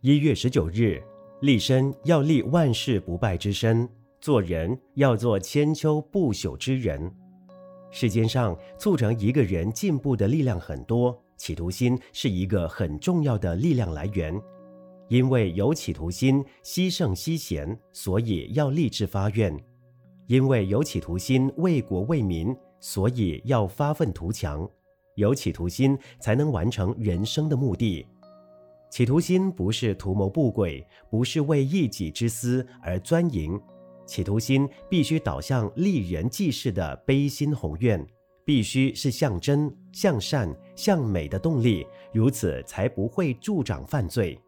一月十九日，立身要立万世不败之身，做人要做千秋不朽之人。世间上促成一个人进步的力量很多，企图心是一个很重要的力量来源。因为有企图心，希圣希贤，所以要立志发愿；因为有企图心，为国为民，所以要发愤图强。有企图心，才能完成人生的目的。企图心不是图谋不轨，不是为一己之私而钻营。企图心必须导向利人济世的悲心宏愿，必须是向真、向善、向美的动力，如此才不会助长犯罪。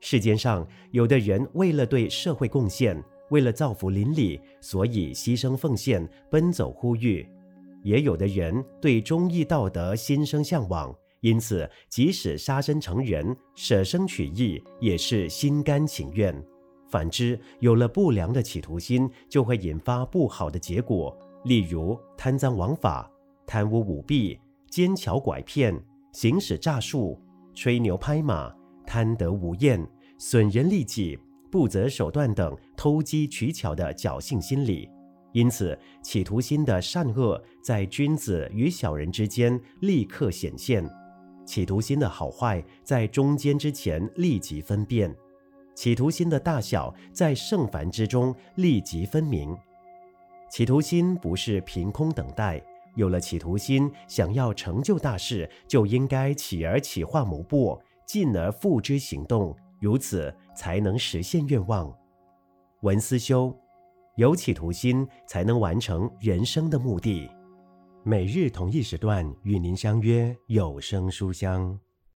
世间上有的人为了对社会贡献，为了造福邻里，所以牺牲奉献、奔走呼吁；也有的人对忠义道德心生向往，因此即使杀身成仁、舍生取义，也是心甘情愿。反之，有了不良的企图心，就会引发不好的结果，例如贪赃枉法、贪污舞弊、奸巧拐骗、行使诈术、吹牛拍马、贪得无厌、损人利己、不择手段等偷机取巧的侥幸心理。因此，企图心的善恶在君子与小人之间立刻显现；企图心的好坏在中间之前立即分辨。企图心的大小在圣凡之中立即分明。企图心不是凭空等待，有了企图心，想要成就大事，就应该起而企划谋划，进而付之行动，如此才能实现愿望。文思修，有企图心，才能完成人生的目的。每日同一时段与您相约有声书香。